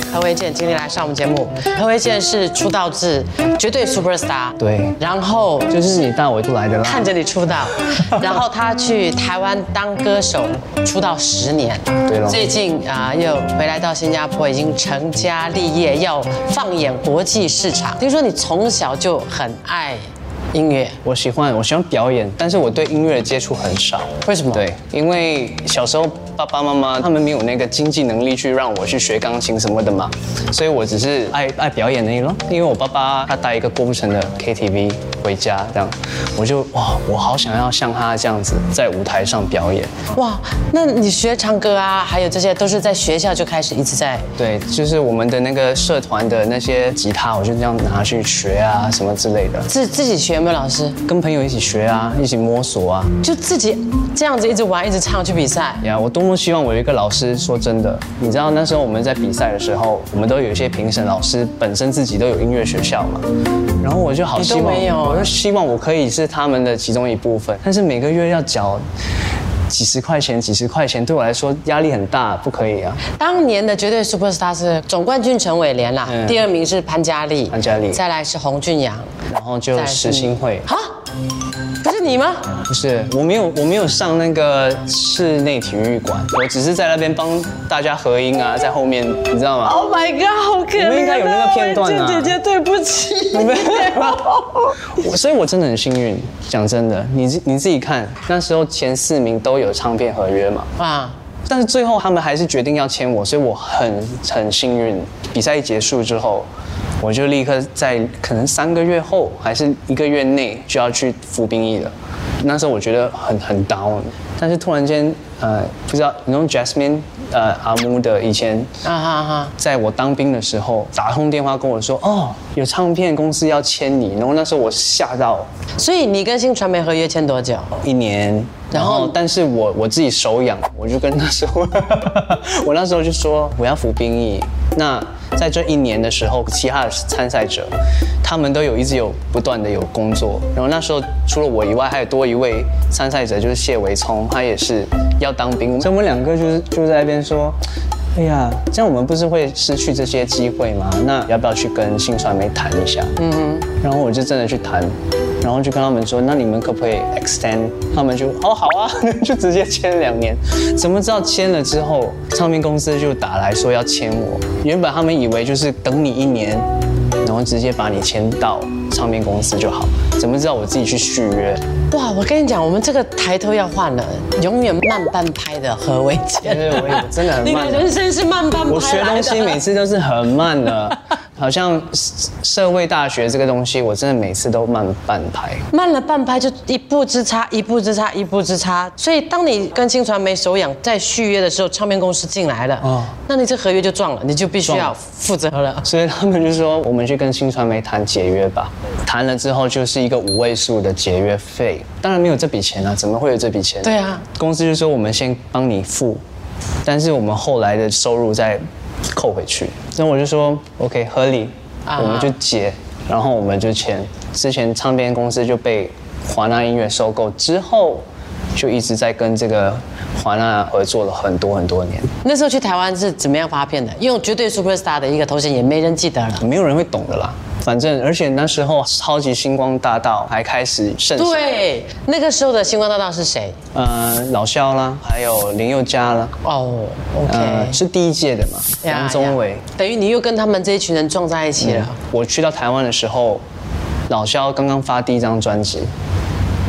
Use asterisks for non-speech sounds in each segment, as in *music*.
何维健今天来上我们节目。何维健是出道自绝对 super star，对然后就是你带我出来的啦。看着你出道，然后他去台湾当歌手出道十年，对了最近啊、又回来到新加坡，已经成家立业，要放眼国际市场。听说你从小就很爱音乐，我喜欢我喜欢表演，但是我对音乐的接触很少。为什么？对，因为小时候爸爸妈妈他们没有那个经济能力去让我去学钢琴什么的嘛，所以我只是爱爱表演而已咯。因为我爸爸他带一个郭富城的 KTV 回家，这样我就哇，我好想要像他这样子在舞台上表演。哇，那你学唱歌啊，还有这些都是在学校就开始一直在对，就是我们的那个社团的那些吉他，我就这样拿去学啊什么之类的，自自己学有没有老师？跟朋友一起学啊，一起摸索啊。就自己这样子一直玩，一直唱去比赛。呀，我多么希望我有一个老师。说真的，你知道那时候我们在比赛的时候，我们都有一些评审老师本身自己都有音乐学校嘛，然后我就好希望，没有我就希望我可以是他们的其中一部分，但是每个月要缴几十块钱，几十块钱对我来说压力很大，不可以啊。当年的绝对 super star 是总冠军陈伟廉啦，嗯第二名是潘嘉丽，潘嘉丽再来是洪俊阳。然后就再来是实心会，啊，不是你吗不是，我没有，我没有上那个室内体育馆，我只是在那边帮大家合音啊，在后面，你知道吗？？Oh my god，好可怜啊！你们应该有那个片段啊姐姐，对不起。*laughs* 我所以，我真的很幸运。讲真的，你自你自己看，那时候前四名都有唱片合约嘛，啊，但是最后他们还是决定要签我，所以我很很幸运。比赛一结束之后，我就立刻在可能三个月后还是一个月内就要去服兵役了。那时候我觉得很很 down，但是突然间，呃，不知道你用 Jasmine 呃阿木的以前啊哈哈，在我当兵的时候打通电话跟我说，哦，有唱片公司要签你，然后那时候我吓到所以你跟新传媒合约签多久？一年，然然后后但是我我自己手痒，我就跟那时候，*laughs* 我那时候就说我要服兵役。那在这一年的时候，其他的参赛者，他们都有一直有不断的有工作，然后那时候除了我以外，还有多一位参赛者，就是谢维聪，他也是要当兵，所以我们两个就是就在那边说。哎呀，这样我们不是会失去这些机会吗？那要不要去跟新传媒谈一下？嗯哼。然后我就真的去谈，然后就跟他们说，那你们可不可以 extend？他们就哦好啊，*laughs* 就直接签两年。怎么知道签了之后，唱片公司就打来说要签我？原本他们以为就是等你一年，然后直接把你签到唱片公司就好。怎么知道我自己去续约？哇，我跟你讲，我们这个抬头要换了，永远慢半拍的何伟杰。对我也真的很你慢的人生是慢半拍我学东西每次都是很慢的，好像社社会大学这个东西，我真的每次都慢半拍。慢了半拍就一步之差，一步之差，一步之差。所以当你跟新传媒手痒在续约的时候，唱片公司进来了，哦那你这合约就撞了，你就必须要负责了。*laughs* 所以他们就说，我们去跟新传媒谈解约吧。谈了之后就是一个五位数的解约费，当然没有这笔钱啊，怎么会有这笔钱？对啊，公司就说我们先帮你付，但是我们后来的收入再扣回去。那我就说 OK 合理，啊我们就结，然后我们就签。之前唱片公司就被华纳音乐收购之后，就一直在跟这个华纳合作了很多很多年。那时候去台湾是怎么样发片的？用绝对 super star 的一个头衔，也没人记得了。没有人会懂的啦。反正，而且那时候超级星光大道还开始盛行，对，那个时候的星光大道是谁？呃，老肖啦，还有林宥嘉啦，哦呃，，OK，是第一届的嘛，呀杨宗纬呀。等于你又跟他们这一群人撞在一起了。我去到台湾的时候，老肖刚刚发第一张专辑，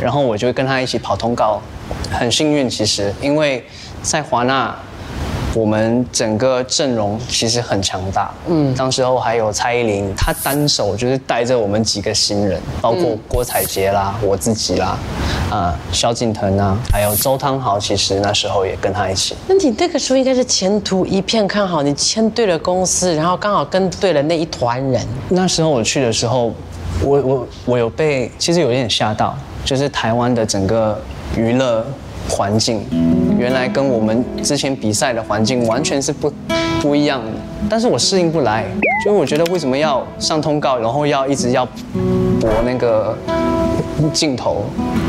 然后我就跟他一起跑通告，很幸运其实，因为在华纳。我们整个阵容其实很强大，嗯，当时候还有蔡依林，她单手就是带着我们几个新人，包括郭采洁啦、我自己啦，啊、萧敬腾啊，还有周汤豪，其实那时候也跟他一起。那你那个时候应该是前途一片看好，你签对了公司，然后刚好跟对了那一团人。那时候我去的时候，我我我有被其实有点吓到，就是台湾的整个娱乐环境，原来跟我们之前比赛的环境完全是不不一样的。但是我适应不来，就是我觉得为什么要上通告，然后要一直要博那个镜头，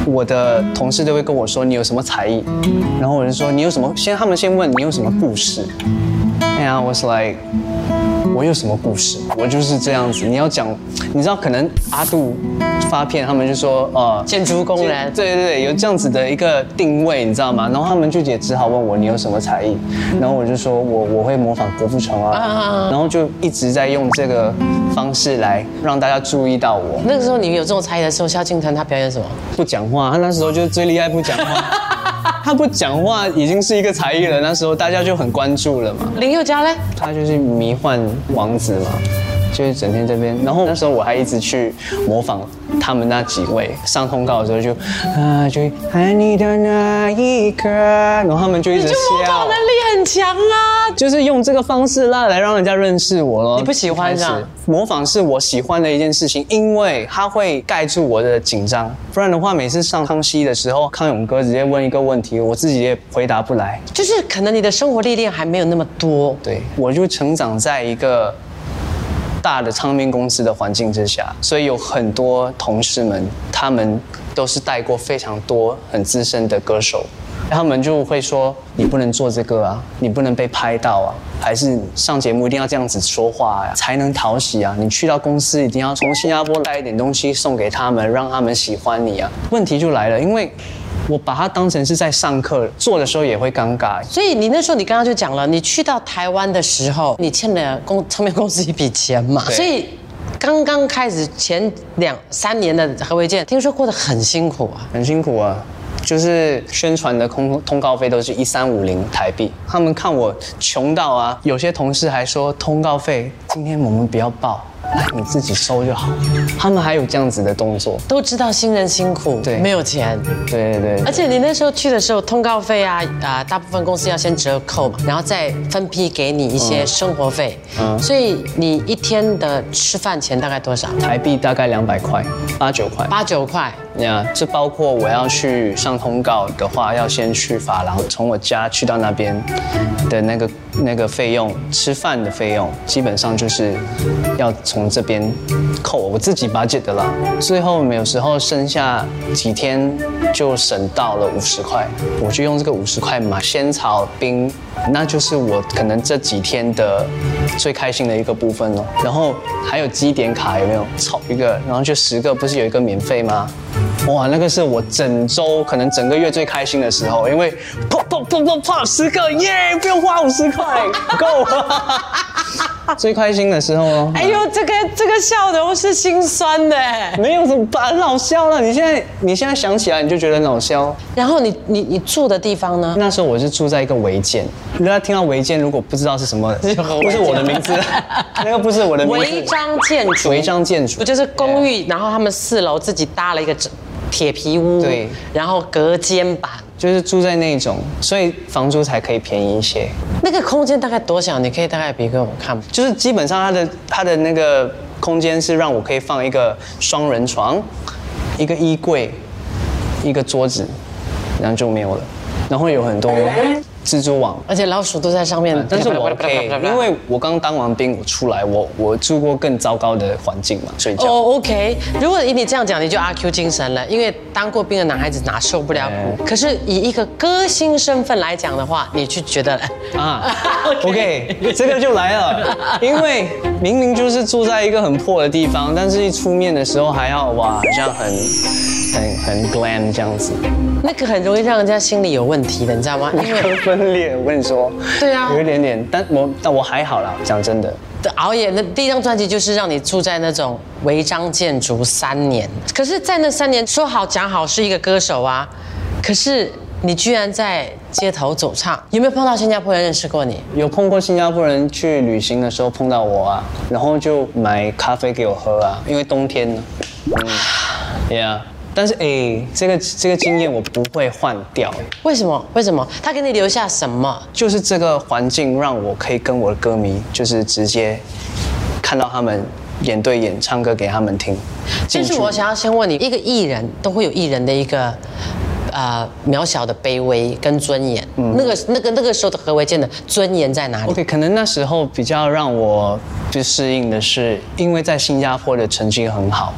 我的同事都会跟我说你有什么才艺，然后我就说你有什么，先他们先问你有什么故事，and I was like。我有什么故事？我就是这样子。你要讲，你知道，可能阿杜发片，他们就说，呃，建筑工人，对对对，有这样子的一个定位，你知道吗？然后他们就也只好问我，你有什么才艺？然后我就说我我会模仿郭富城啊，然后就一直在用这个方式来让大家注意到我。那个时候你有这种才艺的时候，萧敬腾他表演什么？不讲话，他那时候就是最厉害，不讲话。*laughs* 他不讲话已经是一个才艺了，那时候大家就很关注了嘛。林宥嘉嘞？他就是迷幻王子嘛，就是整天这边。然后那时候我还一直去模仿他们那几位，上通告的时候就啊，就爱你的那一刻，然后他们就一直笑。模仿能力很强啊，就是用这个方式啦来让人家认识我咯。你不喜欢这样？模仿是我喜欢的一件事情，因为它会盖住我的紧张。不然的话，每次上康熙的时候，康永哥直接问一个问题，我自己也回答不来。就是可能你的生活历练还没有那么多。对，我就成长在一个大的唱片公司的环境之下，所以有很多同事们，他们都是带过非常多很资深的歌手。他们就会说你不能做这个啊，你不能被拍到啊，还是上节目一定要这样子说话呀，才能讨喜啊。你去到公司一定要从新加坡带一点东西送给他们，让他们喜欢你啊。问题就来了，因为我把它当成是在上课做的时候也会尴尬。所以你那时候你刚刚就讲了，你去到台湾的时候，你欠了公唱片公司一笔钱嘛，所以刚刚开始前两三年的何维健，听说过得很辛苦啊，很辛苦啊。就是宣传的通通告费都是一三五零台币，他们看我穷到啊，有些同事还说通告费今天我们不要报。来，你自己收就好。他们还有这样子的动作，都知道新人辛苦，对，没有钱，对对对。而且你那时候去的时候，通告费啊啊，大部分公司要先折扣嘛，然后再分批给你一些生活费。嗯。所以你一天的吃饭钱大概多少？台币大概两百块，八九块。八九块。呀，这包括我要去上通告的话，要先去法廊，从我家去到那边的那个那个费用，吃饭的费用，基本上就是要。从这边扣，我自己把解的啦。最后有时候剩下几天就省到了五十块，我就用这个五十块买仙草冰，那就是我可能这几天的最开心的一个部分了。然后还有积点卡有没有？炒一个，然后就十个，不是有一个免费吗？哇，那个是我整周可能整个月最开心的时候，因为砰砰砰砰砰十个耶，不用花五十块，够。*laughs* 最开心的时候哦！哎呦，这个这个笑容是心酸的，没有怎么办？很好笑了。你现在你现在想起来，你就觉得很好笑。然后你你你住的地方呢？那时候我是住在一个违建。大家听到违建，如果不知道是什么，不是我的名字，*laughs* 那个不是我的名字。违章建筑，违章建筑，不就是公寓？然后他们四楼自己搭了一个铁皮屋，对，然后隔间板。就是住在那种，所以房租才可以便宜一些。那个空间大概多小？你可以大概比给我看。就是基本上它的它的那个空间是让我可以放一个双人床，一个衣柜，一个桌子，然后就没有了。然后有很多。蜘蛛网，而且老鼠都在上面。但是我 OK，因为我刚当完兵，我出来，我我住过更糟糕的环境嘛，睡觉。哦，OK。如果以你这样讲，你就阿 Q 精神了，因为当过兵的男孩子哪受不了苦？可是以一个歌星身份来讲的话，你去觉得啊，*laughs* OK，这个就来了，因为明明就是住在一个很破的地方，但是一出面的时候还要哇，好像很很很 glam 这样子。那个很容易让人家心里有问题的，你知道吗？因为 *laughs* 分裂，我跟你说，对啊，有一点点，但我但我还好啦，讲真的。熬夜，那第一张专辑就是让你住在那种违章建筑三年，可是，在那三年说好讲好是一个歌手啊，可是你居然在街头走唱，有没有碰到新加坡人认识过你？有碰过新加坡人去旅行的时候碰到我啊，然后就买咖啡给我喝啊，因为冬天呢，嗯，Yeah。但是哎，这个这个经验我不会换掉。为什么？为什么？他给你留下什么？就是这个环境让我可以跟我的歌迷，就是直接看到他们演对演唱歌给他们听。但是我想要先问你，一个艺人都会有艺人的一个呃渺小的卑微跟尊严。嗯。那个那个那个时候的何为健的尊严在哪里？OK，可能那时候比较让我不适应的是，因为在新加坡的成绩很好。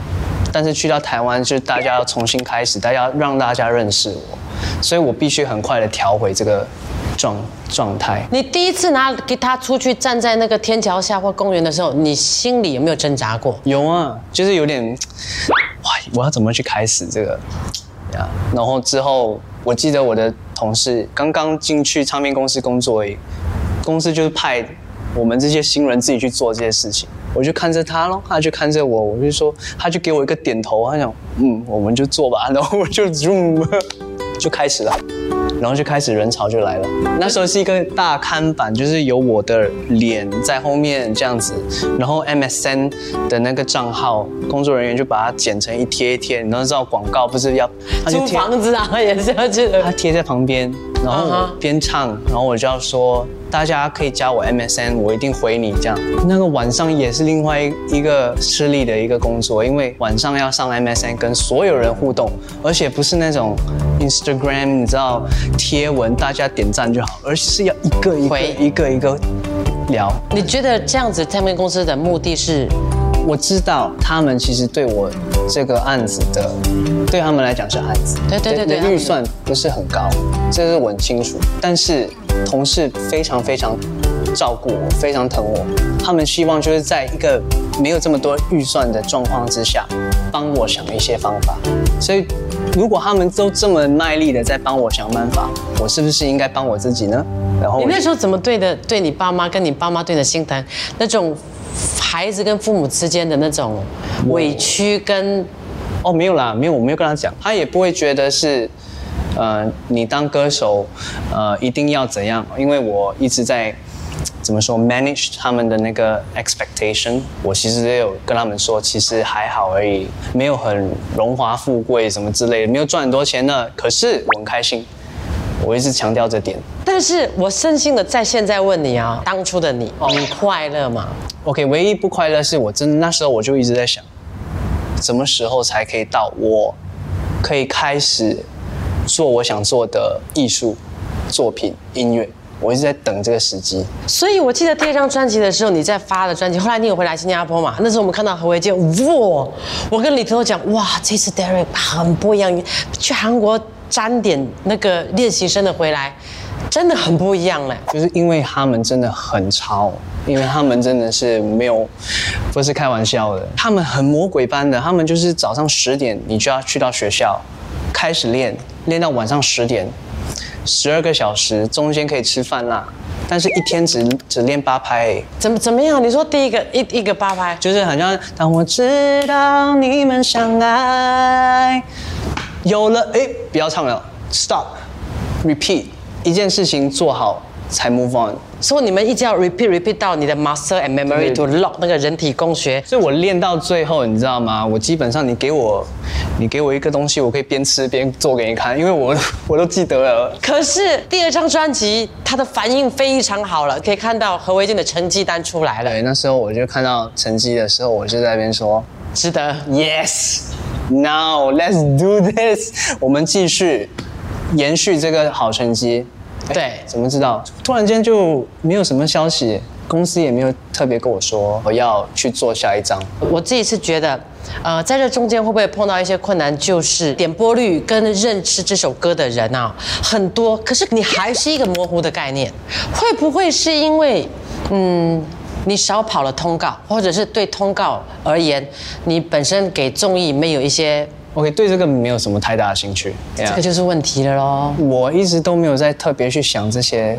但是去到台湾，就是大家要重新开始，大家让大家认识我，所以我必须很快的调回这个状状态。你第一次拿吉他出去站在那个天桥下或公园的时候，你心里有没有挣扎过？有啊，就是有点，哇，我要怎么去开始这个呀？然后之后，我记得我的同事刚刚进去唱片公司工作而已，公司就是派我们这些新人自己去做这些事情，我就看着他咯，他就看着我，我就说，他就给我一个点头，他讲，嗯，我们就做吧，然后我就 zoom 就开始了。然后就开始人潮就来了。那时候是一个大看板，就是有我的脸在后面这样子，然后 MSN 的那个账号，工作人员就把它剪成一贴一贴。你都知道广告不是要他就租贴房子啊，也是要去他贴在旁边，然后我边唱，然后我就要说，大家可以加我 MSN，我一定回你这样。那个晚上也是另外一个吃力的一个工作，因为晚上要上 MSN 跟所有人互动，而且不是那种 Instagram 你知道贴文大家点赞就好，而是要一个一个一个一个聊。你觉得这样子唱片公司的目的是？我知道他们其实对我这个案子的，对他们来讲是案子，对对对对的预算不是很高，这是我很清楚。但是同事非常非常照顾我，非常疼我，他们希望就是在一个没有这么多预算的状况之下，帮我想一些方法。所以如果他们都这么卖力的在帮我想办法，我是不是应该帮我自己呢？然后你那时候怎么对的？对你爸妈跟你爸妈对你的心疼，那种孩子跟父母之间的那种委屈跟哦，没有啦，没有，我没有跟他讲，他也不会觉得是，呃，你当歌手，呃，一定要怎样，因为我一直在怎么说 manage 他们的那个 expectation，我其实也有跟他们说，其实还好而已，没有很荣华富贵什么之类的，没有赚很多钱呢，可是我很开心，我一直强调这点。但是我真心的在现在问你啊，当初的你，你快乐吗？OK，唯一不快乐是我真的那时候我就一直在想，什么时候才可以到我可以开始做我想做的艺术作品音乐？我一直在等这个时机。所以我记得第二张专辑的时候，你在发的专辑，后来你有回来新加坡嘛？那时候我们看到何维健，哇！我跟李头讲，哇，这次 Derek 很不一样，去韩国沾点那个练习生的回来，真的很不一样嘞。就是因为他们真的很超，因为他们真的是没有，不是开玩笑的，他们很魔鬼般的，他们就是早上十点你就要去到学校，开始练，练到晚上十点，十二个小时，中间可以吃饭啦，但是一天只只练八拍。怎么怎么样？你说第一个一一个八拍，就是好像当我知道你们相爱，有了哎，不要唱了，stop，repeat，一件事情做好才 move on。所以你们一直要 repeat repeat 到你的 muscle and memory to lock 那个人体工学。所以我练到最后，你知道吗？我基本上你给我，你给我一个东西，我可以边吃边做给你看，因为我 *laughs* 我都记得了。可是第二张专辑，它的反应非常好了，可以看到何维健的成绩单出来了，对，那时候我就看到成绩的时候，我就在那边说值得。，Yes，Now let's do this，我们继续延续这个好成绩。哎对怎么知道？突然间就没有什么消息，公司也没有特别跟我说我要去做下一张。我自己是觉得，呃，在这中间会不会碰到一些困难？就是点播率跟认识这首歌的人啊很多，可是你还是一个模糊的概念。会不会是因为，嗯，你少跑了通告，或者是对通告而言，你本身给综艺没有一些，OK，对这个没有什么太大的兴趣。这个就是问题了咯。我一直都没有在特别去想这些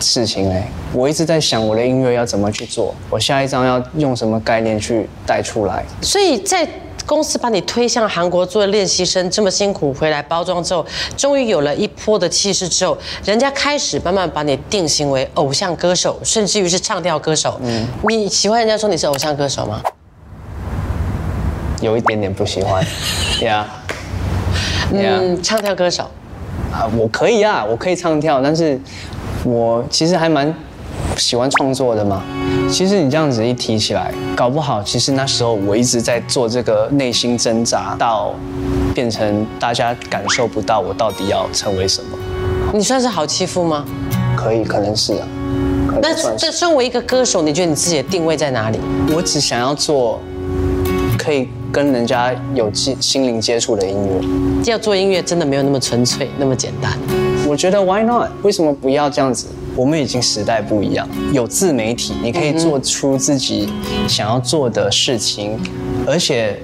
事情哎，我一直在想我的音乐要怎么去做，我下一张要用什么概念去带出来。所以在公司把你推向韩国做练习生，这么辛苦回来包装之后，终于有了一波的气势之后，人家开始慢慢把你定型为偶像歌手，甚至于是唱跳歌手。嗯，你喜欢人家说你是偶像歌手吗？有一点点不喜欢，Yeah，Yeah，、*laughs* 嗯，唱跳歌手。啊，我可以啊，我可以唱跳，但是我其实还蛮喜欢创作的嘛。其实你这样子一提起来，搞不好其实那时候我一直在做这个内心挣扎，到变成大家感受不到我到底要成为什么。你算是好欺负吗？可以，可能是啊，那。这身为一个歌手，你觉得你自己的定位在哪里？我只想要做可以跟人家有心心灵接触的音乐。要做音乐真的没有那么纯粹，那么简单。我觉得 Why not？为什么不要这样子？我们已经时代不一样，有自媒体，你可以做出自己想要做的事情，而且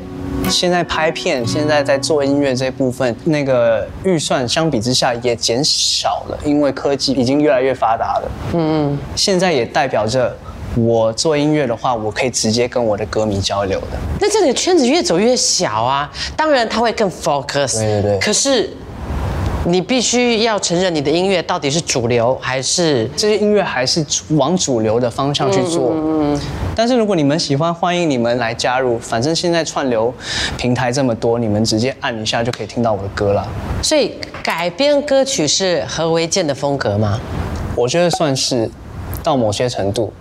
现在拍片，现在在做音乐这部分，那个预算相比之下也减少了，因为科技已经越来越发达了。嗯嗯，现在也代表着我做音乐的话，我可以直接跟我的歌迷交流的。那这里的圈子越走越小啊，当然他会更 focus。对对对可是你必须要承认，你的音乐到底是主流还是这些音乐还是往主流的方向去做。嗯但是如果你们喜欢，欢迎你们来加入。反正现在串流平台这么多，你们直接按一下就可以听到我的歌了。所以改编歌曲是何为健的风格吗？我觉得算是到某些程度，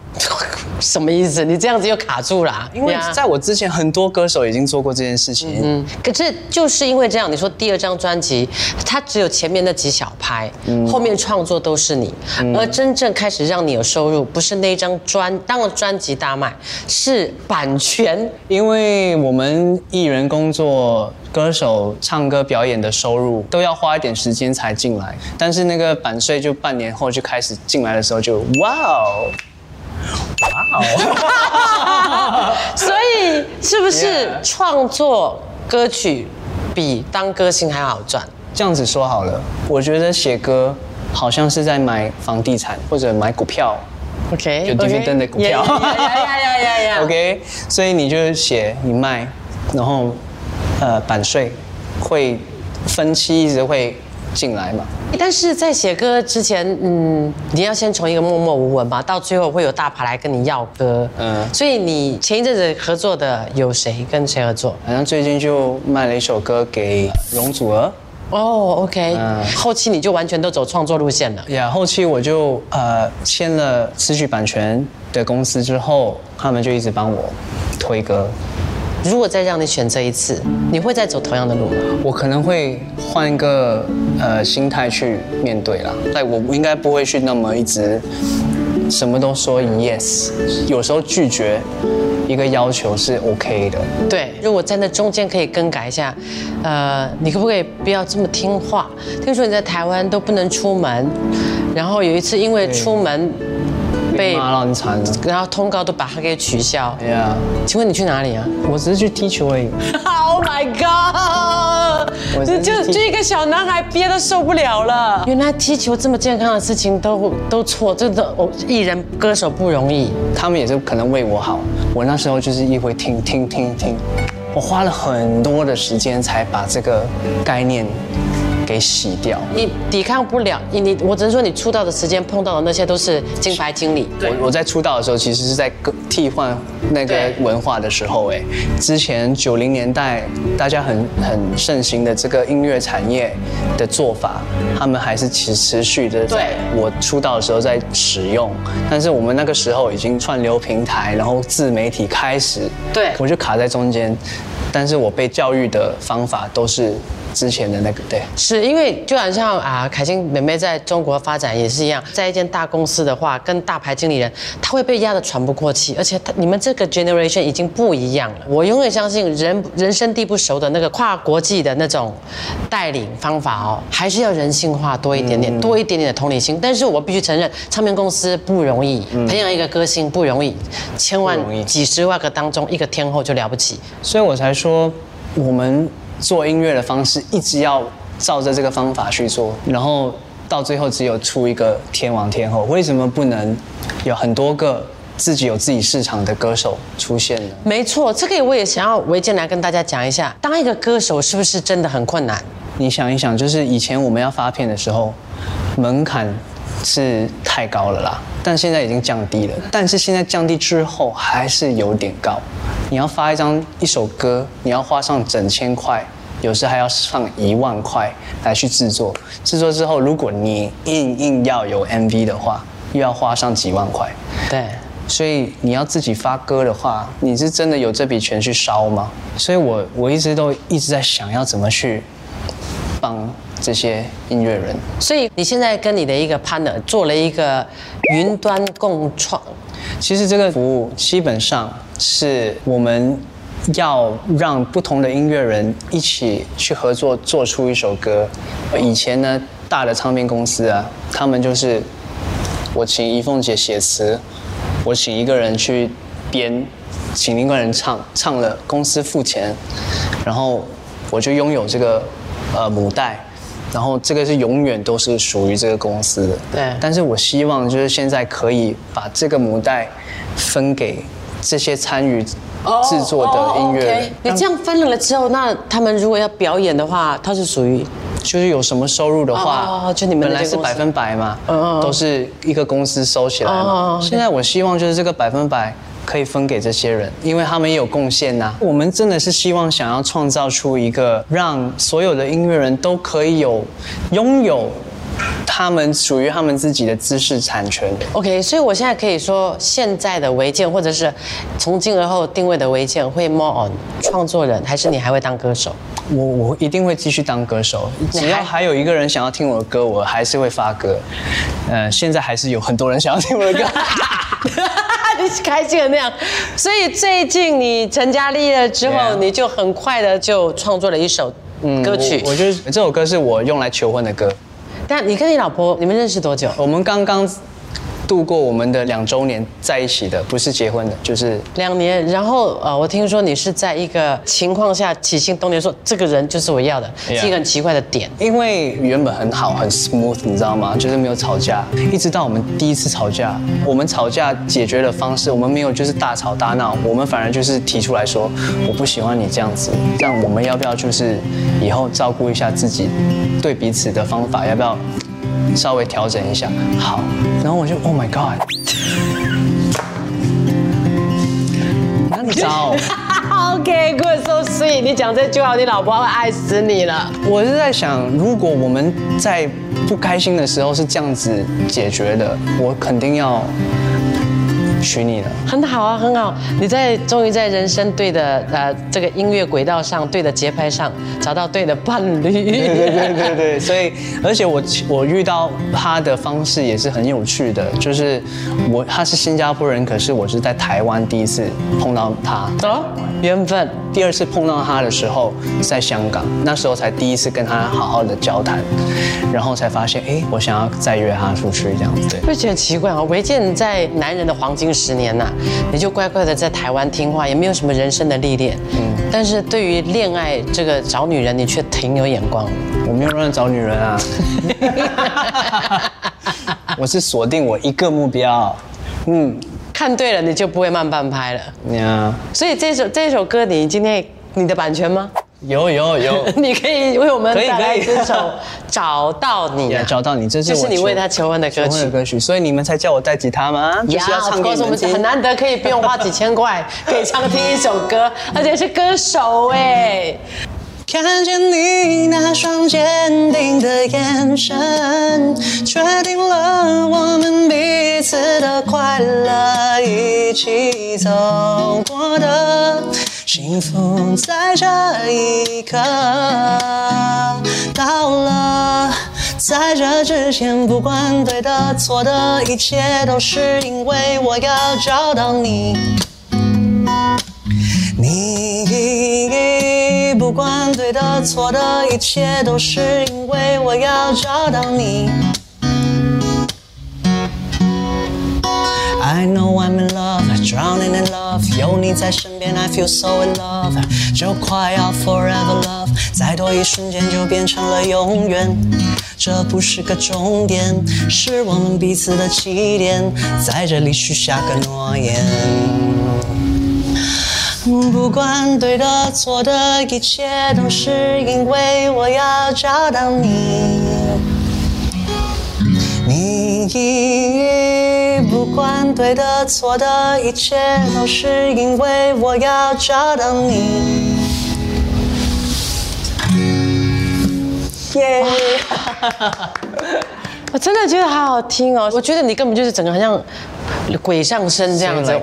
什么意思？你这样子又卡住了啊。因为在我之前，很多歌手已经做过这件事情。嗯，可是就是因为这样，你说第二张专辑，它只有前面那几小拍，后面创作都是你，而真正开始让你有收入，不是那一张专，当然专辑大卖，是版权。因为我们艺人工作、歌手唱歌表演的收入都要花一点时间才进来，但是那个版税就半年后就开始进来的时候就哇哦，哇哦，所以是不是创作歌曲比当歌星还好赚？这样子说好了，我觉得写歌好像是在买房地产或者买股票 OK，有 dividend 的股票。呀呀呀呀呀，OK，所以你就写你卖，然后呃版税会分期一直会进来嘛。但是在写歌之前，嗯，你要先从一个默默无闻吧，到最后会有大牌来跟你要歌，嗯嗯，所以你前一阵子合作的有谁跟谁合作？好像最近就卖了一首歌给容祖儿。哦，OK，嗯后期你就完全都走创作路线了。呀后期我就呃签了词曲版权的公司之后，他们就一直帮我推歌。如果再让你选择一次，你会再走同样的路吗？我可能会换一个呃心态去面对啦，但我应该不会去那么一直什么都说 yes，有时候拒绝一个要求是 OK 的。对，如果在那中间可以更改一下，呃，你可不可以不要这么听话？听说你在台湾都不能出门，然后有一次因为出门被，骂到很惨了。然后通告都把他给取消。哎呀，请问你去哪里啊我只是去踢球而已。*laughs* Oh my god！就是就一个小男孩憋得受不了了。原来踢球这么健康的事情都都错，真的，哦，艺人歌手不容易。他们也是可能为我好。我那时候就是一回听听听听，我花了很多的时间才把这个概念给洗掉。你抵抗不了，你你，我只能说你出道的时间碰到的那些都是金牌经理。我我在出道的时候，其实是在歌替换那个文化的时候，哎，之前九零年代大家很很盛行的这个音乐产业的做法，他们还是持持续的在对。我出道的时候在使用，但是我们那个时候已经串流平台，然后自媒体开始，对。我就卡在中间，但是我被教育的方法都是之前的那个，对。是因为就好像啊，凯欣妹妹在中国发展也是一样，在一间大公司的话，跟大牌经理人，他会被压得喘不过气，而且他你们这个 generation 已经不一样了。我永远相信人人生地不熟的那个跨国际的那种带领方法哦，还是要人性化多一点点，多一点点的同理心。但是我必须承认，唱片公司不容易，培养一个歌星不容易，千万几十万个当中一个天后就了不起。所以我才说，我们做音乐的方式一直要照着这个方法去做，然后到最后只有出一个天王天后，为什么不能有很多个自己有自己市场的歌手出现呢？没错，这个我也想要维健来跟大家讲一下，当一个歌手是不是真的很困难？你想一想，就是以前我们要发片的时候，门槛是太高了啦，但现在已经降低了。但是现在降低之后还是有点高。你要发一张一首歌，你要花上整千块，有时还要上一万块来去制作。制作之后，如果你硬硬要有 MV 的话，又要花上几万块。对，所以你要自己发歌的话，你是真的有这笔钱去烧吗？所以我我一直都一直在想要怎么去帮这些音乐人。所以你现在跟你的一个 partner 做了一个云端共创，其实这个服务基本上是我们要让不同的音乐人一起去合作，做出一首歌。以前呢，大的唱片公司啊，他们就是我请怡凤姐写词，我请一个人去编，请另外人唱，唱了公司付钱，然后我就拥有这个呃母带。然后这个是永远都是属于这个公司的，对。但是我希望就是现在可以把这个母带分给这些参与制作的音乐人。你这样分了了之后，那他们如果要表演的话，它是属于就是有什么收入的话，哦就你们本来是百分百嘛，都是一个公司收起来嘛。现在我希望就是这个百分百可以分给这些人，因为他们也有贡献呐。我们真的是希望想要创造出一个让所有的音乐人都可以有拥有他们属于他们自己的知识产权。OK，所以我现在可以说，现在的违建或者是从今而后定位的违建会 more on 创作人，还是你还会当歌手？我我一定会继续当歌手，只要还还有一个人想要听我的歌，我还是会发歌。呃，现在还是有很多人想要听我的歌。*laughs* *laughs* *laughs* 开心的那样，所以最近你成家立业之后你就很快的就创作了一首歌曲。我我觉得这首歌是我用来求婚的歌。但你跟你老婆你们认识多久？我们刚刚度过我们的两周年在一起的，不是结婚的，就是两年，然后呃，我听说你是在一个情况下起心动念说这个人就是我要的 Yeah 是一个很奇怪的点。因为原本很好很 smooth，你知道吗？就是没有吵架，一直到我们第一次吵架，我们吵架解决的方式，我们没有就是大吵大闹，我们反而就是提出来说，我不喜欢你这样子，这样我们要不要就是以后照顾一下自己对彼此的方法，要不要稍微调整一下？好，然后我就 Oh my God，哪里糟？*laughs* OK，good，so sweet。你讲这句话，你老婆会爱死你了。我是在想，如果我们在不开心的时候是这样子解决的，我肯定要娶你了。很好啊，很好。你在终于在人生对的呃这个音乐轨道上、对的节拍上找到对的伴侣。对对对对对，所以而且我我遇到他的方式也是很有趣的，就是我他是新加坡人，可是我是在台湾第一次碰到他，哦，缘分。第二次碰到他的时候在香港，那时候才第一次跟他好好的交谈，然后才发现，哎，我想要再约他出去这样子。对会觉得奇怪啊，违建在男人的黄金十年呐、你就乖乖的在台湾听话，也没有什么人生的历练。嗯，但是对于恋爱这个找女人，你却挺有眼光。我没有乱找女人啊，*laughs* *laughs* 我是锁定我一个目标。嗯，看对了，你就不会慢半拍了。呀，所以这首这首歌，你今天你的版权吗？有有有，*laughs* 你可以为我们带来这首 *laughs*《找到你》。找到你，这是这是你为他求婚的歌曲求婚的歌曲，所以你们才叫我带吉他吗？就是要唱给告诉我你们听。们很难得可以不用花几千块，可以唱听一首歌，*laughs* 而且是歌手哎。看见你那双坚定的眼神，确定了我们彼此的快乐，一起走过的幸福，在这一刻到了。在这之前，不管对的错的，一切都是因为我要找到你。你不管对的错的，一切都是因为我要找到你。I know I'm in love, drowning in love，有你在身边，I feel so in love，就快要 forever love，再多一瞬间就变成了永远。这不是个终点，是我们彼此的起点，在这里许下个诺言。不管对的错的，一切都是因为我要找到你。你不管对的错的，一切都是因为我要找到你。耶！*laughs* 我真的觉得好好听哦！我觉得你根本就是整个好像鬼上身这样子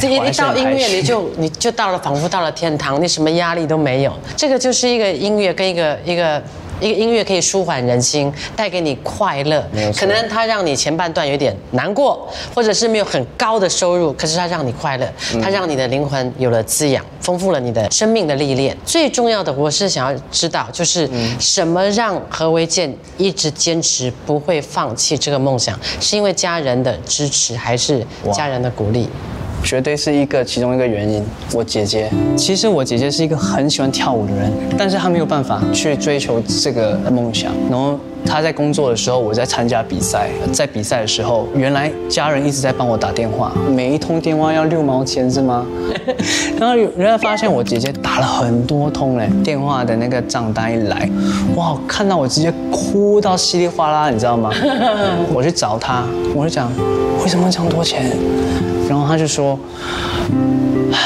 这一一到音乐你就你就到了，仿佛到了天堂，你什么压力都没有。这个就是一个音乐跟一个一个一个音乐可以舒缓人心，带给你快乐。可能它让你前半段有点难过，或者是没有很高的收入，可是它让你快乐，嗯。它让你的灵魂有了滋养，丰富了你的生命的历练。最重要的，我是想要知道，就是嗯。什么让何为健一直坚持不会放弃这个梦想，是因为家人的支持，还是家人的鼓励？绝对是一个其中一个原因。我姐姐，其实我姐姐是一个很喜欢跳舞的人，但是她没有办法去追求这个梦想。然后她在工作的时候，我在参加比赛，在比赛的时候，原来家人一直在帮我打电话，每一通电话要六毛钱是吗？*laughs* 然后有人家发现我姐姐打了很多通嘞，电话的那个账单一来，哇，看到我直接哭到稀里哗啦，你知道吗？我去找她，我就讲为什么这么多钱？然后他就说：“唉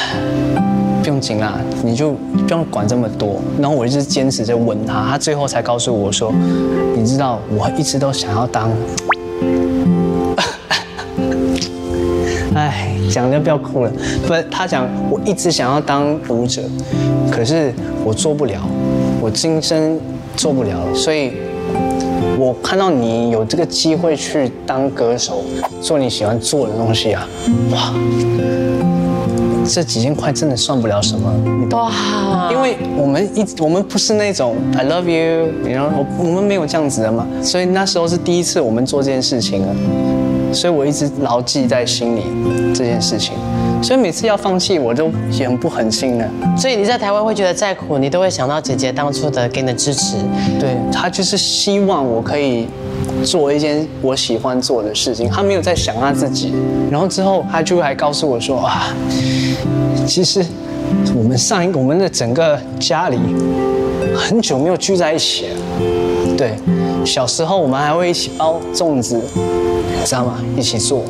不用紧啦，你就不用管这么多。”然后我一直坚持着问他，他最后才告诉我说：“你知道，我一直都想要当 *laughs*…… 唉，讲的不要哭了。不，他讲我一直想要当舞者，可是我做不了，我今生做不了，所以。”我看到你有这个机会去当歌手，做你喜欢做的东西啊，哇！这几千块真的算不了什么，你懂吗？因为我们一我们不是那种 I love you，然后我我们没有这样子的嘛，所以那时候是第一次我们做这件事情啊，所以我一直牢记在心里这件事情，所以每次要放弃我都也很不狠心的。所以你在台湾会觉得再苦，你都会想到姐姐当初的给你的支持。对她就是希望我可以做一件我喜欢做的事情，她没有在想她自己。然后之后她就还告诉我说啊，其实我们上一个我们的整个家里很久没有聚在一起了。对，小时候我们还会一起包粽子，你知道吗？一起做。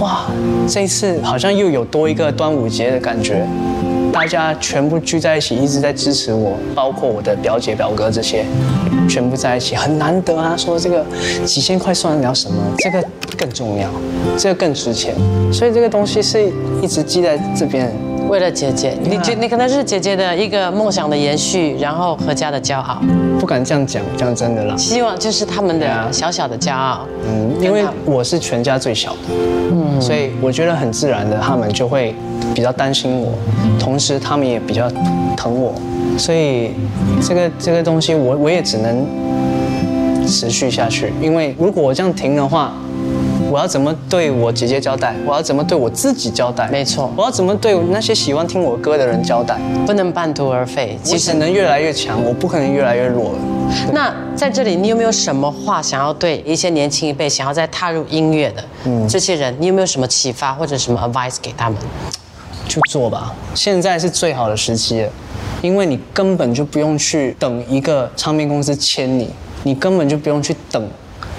哇，这一次好像又有多一个端午节的感觉。大家全部聚在一起，一直在支持我，包括我的表姐表哥这些，全部在一起，很难得啊。说这个几千块算得了什么？这个更重要，这个更值钱。所以这个东西是一直记在这边。为了姐姐，你觉你可能是姐姐的一个梦想的延续，然后何家的骄傲，不敢这样讲，讲真的啦。希望就是他们的小小的骄傲。嗯，因为我是全家最小的，嗯，所以我觉得很自然的，他们就会比较担心我，同时他们也比较疼我，所以这个这个东西我我也只能持续下去，因为如果我这样停的话，我要怎么对我姐姐交代？我要怎么对我自己交代？没错我要怎么对那些喜欢听我歌的人交代？不能半途而废。我只能越来越强，我不可能越来越弱了。那在这里，你有没有什么话想要对一些年轻一辈想要再踏入音乐的这些人，你有没有什么启发或者什么 advice 给他们？就做吧，现在是最好的时机了，因为你根本就不用去等一个唱片公司签你，你根本就不用去等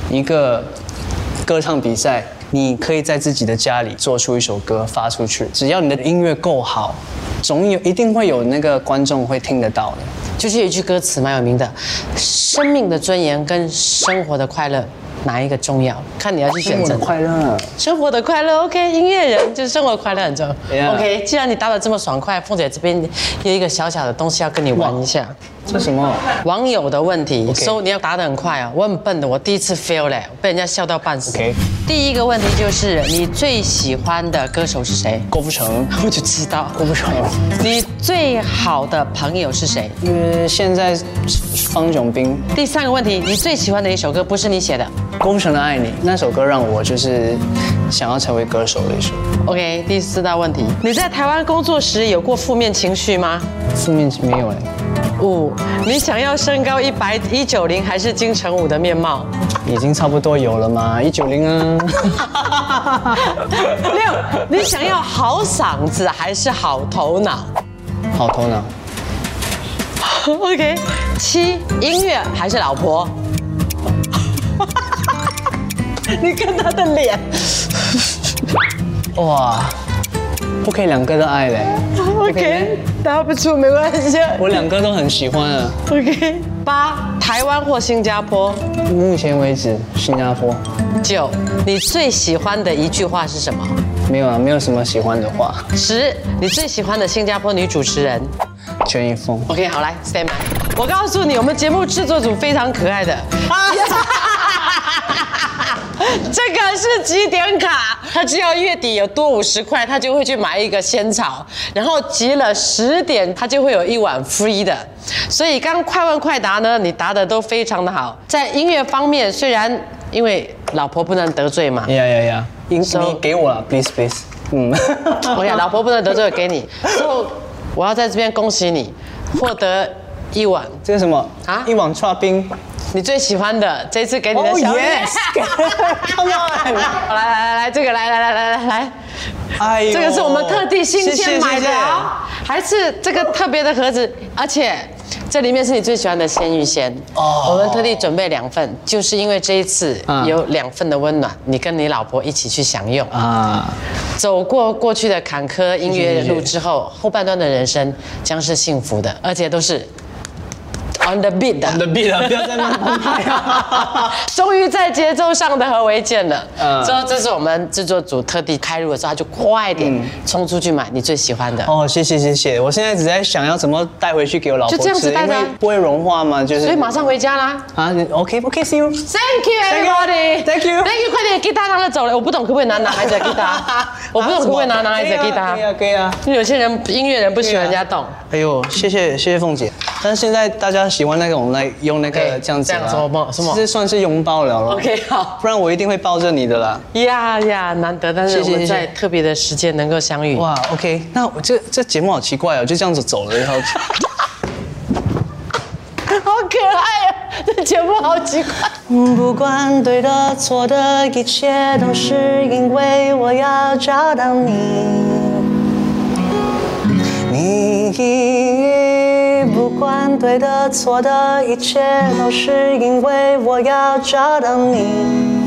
一个歌唱比赛，你可以在自己的家里做出一首歌发出去，只要你的音乐够好，总有一定会有那个观众会听得到的。就是有一句歌词蛮有名的：“生命的尊严跟生活的快乐，哪一个重要？看你要去选择。”快乐，生活的快乐，OK，音乐人就是生活快乐很重要。OK，既然你答得这么爽快，凤姐这边有一个小小的东西要跟你玩一下。这什么？网友的问题所以你要答得很快啊。我很笨的，我第一次 fail 嘞，被人家笑到半死。OK 第一个问题就是你最喜欢的歌手是谁？郭富城，我就知道。郭富城，你最好的朋友是谁？因为现在方炯斌，第三个问题，你最喜欢的一首歌不是你写的郭富城的《爱你》那首歌让我就是想要成为歌手的一首。？OK，第四道问题，你在台湾工作时有过负面情绪吗？负面没有哎，五，你想要身高一百一九零还是金城武的面貌？已经差不多有了嘛，一九零啊。*laughs* 六，你想要好嗓子还是好头脑好头脑？*laughs* OK，七，音乐还是老婆？*laughs* 你看他的脸哇，不可以两个都爱嘞，，OK，答不出没关系。我两个都很喜欢啊。OK，八，台湾或新加坡？目前为止，新加坡九，你最喜欢的一句话是什么？没有啊，没有什么喜欢的话。十，你最喜欢的新加坡女主持人全一峰，？OK，好来，stand by。我告诉你，我们节目制作组非常可爱的。*laughs* *laughs* *laughs* 这个是几点卡，他只要月底有多五十块，他就会去买一个仙草，然后集了十点，他就会有一碗 free 的。所以刚快问快答呢，你答的都非常的好。在音乐方面，虽然因为老婆不能得罪嘛，呀呀呀！你给我了，please please。嗯，*laughs* 我讲老婆不能得罪，给你。*laughs* 所以我要在这边恭喜你，获得一碗这是什么啊啊？一碗刨冰。你最喜欢的，这次给你的 Oh 小礼 yes！Come *laughs* on！来来来来，这个来来来来来来。哎呦这个是我们特地新鲜买的还是这个特别的盒子，而且这里面是你最喜欢的鲜芋仙哦。我们特地准备两份，就是因为这一次嗯有两份的温暖，你跟你老婆一起去享用，啊，走过过去的坎坷音乐路之后，后半段的人生将是幸福的，而且都是 on the beat，the beat 了，不要再慢半拍啊！*laughs* 终于在节奏上的何为键了。嗯之后这是我们制作组特地开路的时候，他就快点冲出去买你最喜欢的。哦，谢谢谢谢，我现在只在想要怎么带回去给我老婆就这样子吃带着不会融化嘛，就是所以马上回家啦。啊你，OK OK，see you。Thank you everybody. Thank you. Thank you. 快点，吉他拿了走了。我不懂可不可以拿男孩子的吉他？*laughs* 我不懂可不可以拿男孩子的吉他可以？啊可以啊。有些人音乐人不喜欢人家动。哎呦，谢谢谢谢凤姐，但是现在大家喜欢那种来用那个这样子啊这样什么什么其实算是拥抱了了 OK，好。不然我一定会抱着你的啦。呀呀，难得，但是我们在特别的时间能够相遇。哇，OK，那我这这节目好奇怪哦，就这样子走了，然 *laughs* 后好可爱啊！这节目好奇怪。不管对的错的，一切都是因为我要找到你。你不管对的错的，一切都是因为我要找到你。